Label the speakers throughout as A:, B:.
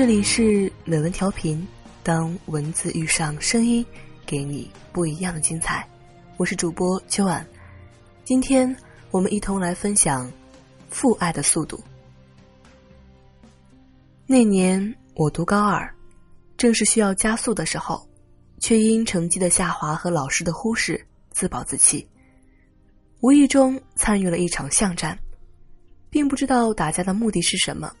A: 这里是美文调频，当文字遇上声音，给你不一样的精彩。我是主播秋晚，今天我们一同来分享父爱的速度。那年我读高二，正是需要加速的时候，却因成绩的下滑和老师的忽视自暴自弃，无意中参与了一场巷战，并不知道打架的目的是什么。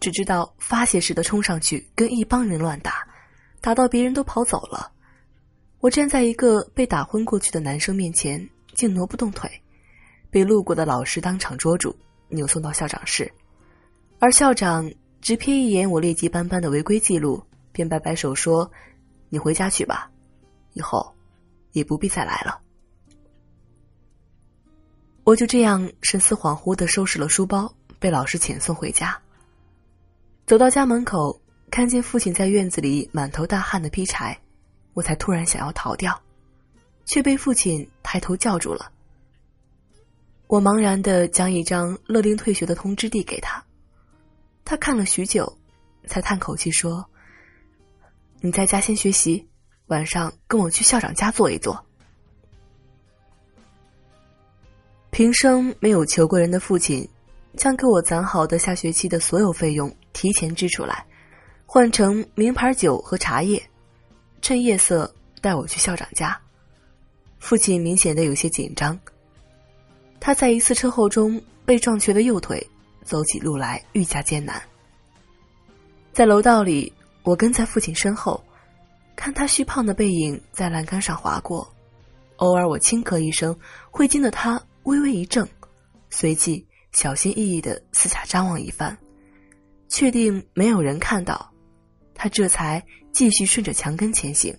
A: 只知道发泄似的冲上去跟一帮人乱打，打到别人都跑走了。我站在一个被打昏过去的男生面前，竟挪不动腿，被路过的老师当场捉住，扭送到校长室。而校长只瞥一眼我劣迹斑斑的违规记录，便摆摆手说：“你回家去吧，以后也不必再来了。”我就这样神思恍惚的收拾了书包，被老师遣送回家。走到家门口，看见父亲在院子里满头大汗的劈柴，我才突然想要逃掉，却被父亲抬头叫住了。我茫然的将一张勒令退学的通知递给他，他看了许久，才叹口气说：“你在家先学习，晚上跟我去校长家坐一坐。”平生没有求过人的父亲。将给我攒好的下学期的所有费用提前支出来，换成名牌酒和茶叶，趁夜色带我去校长家。父亲明显的有些紧张。他在一次车祸中被撞瘸的右腿，走起路来愈加艰难。在楼道里，我跟在父亲身后，看他虚胖的背影在栏杆上划过，偶尔我轻咳一声，会惊得他微微一怔，随即。小心翼翼的四下张望一番，确定没有人看到，他这才继续顺着墙根前行。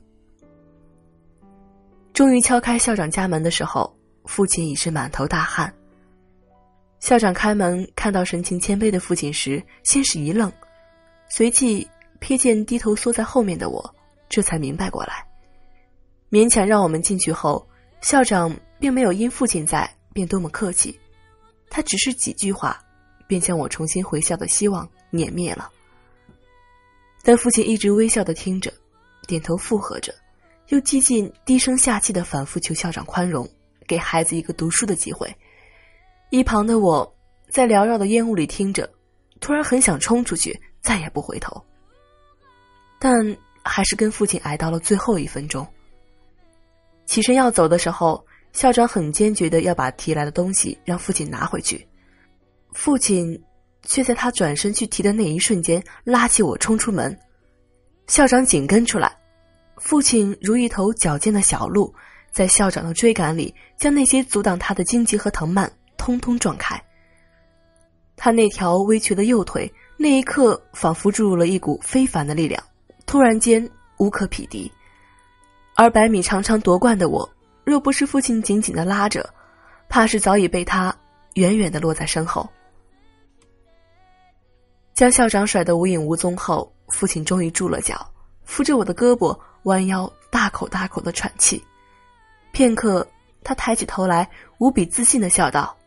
A: 终于敲开校长家门的时候，父亲已是满头大汗。校长开门看到神情谦卑的父亲时，先是一愣，随即瞥见低头缩在后面的我，这才明白过来，勉强让我们进去后，校长并没有因父亲在便多么客气。他只是几句话，便将我重新回校的希望碾灭了。但父亲一直微笑的听着，点头附和着，又几近低声下气的反复求校长宽容，给孩子一个读书的机会。一旁的我在缭绕的烟雾里听着，突然很想冲出去，再也不回头。但还是跟父亲挨到了最后一分钟。起身要走的时候。校长很坚决的要把提来的东西让父亲拿回去，父亲却在他转身去提的那一瞬间拉起我冲出门，校长紧跟出来，父亲如一头矫健的小鹿，在校长的追赶里将那些阻挡他的荆棘和藤蔓通通撞开。他那条微瘸的右腿那一刻仿佛注入了一股非凡的力量，突然间无可匹敌，而百米长长夺冠的我。若不是父亲紧紧的拉着，怕是早已被他远远的落在身后。将校长甩得无影无踪后，父亲终于住了脚，扶着我的胳膊，弯腰大口大口的喘气。片刻，他抬起头来，无比自信的笑道：“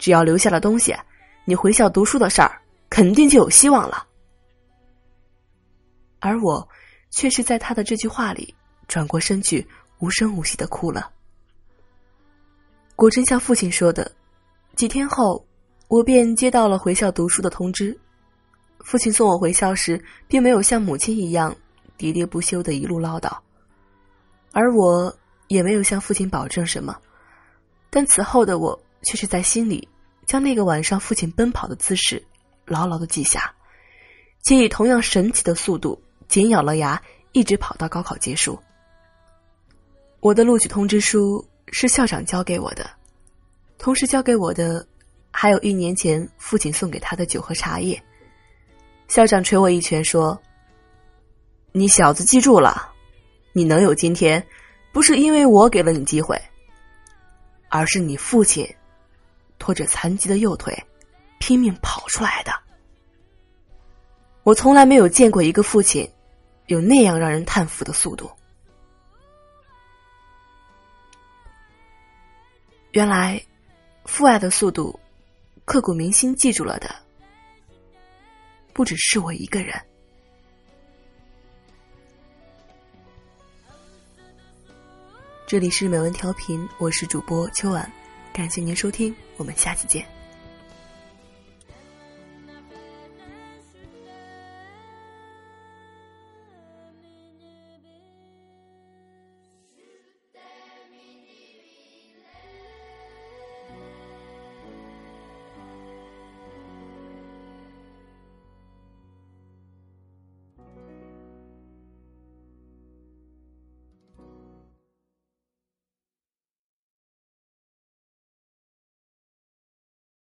A: 只要留下了东西，你回校读书的事儿肯定就有希望了。”而我，却是在他的这句话里转过身去。无声无息的哭了。果真像父亲说的，几天后，我便接到了回校读书的通知。父亲送我回校时，并没有像母亲一样喋喋不休的一路唠叨，而我也没有向父亲保证什么。但此后的我，却是在心里将那个晚上父亲奔跑的姿势牢牢的记下，且以同样神奇的速度紧咬了牙，一直跑到高考结束。我的录取通知书是校长交给我的，同时交给我的还有一年前父亲送给他的酒和茶叶。校长捶我一拳说：“你小子记住了，你能有今天，不是因为我给了你机会，而是你父亲拖着残疾的右腿拼命跑出来的。我从来没有见过一个父亲有那样让人叹服的速度。”原来，父爱的速度，刻骨铭心记住了的，不只是我一个人。这里是美文调频我是主播秋婉感谢您收听我们下期见。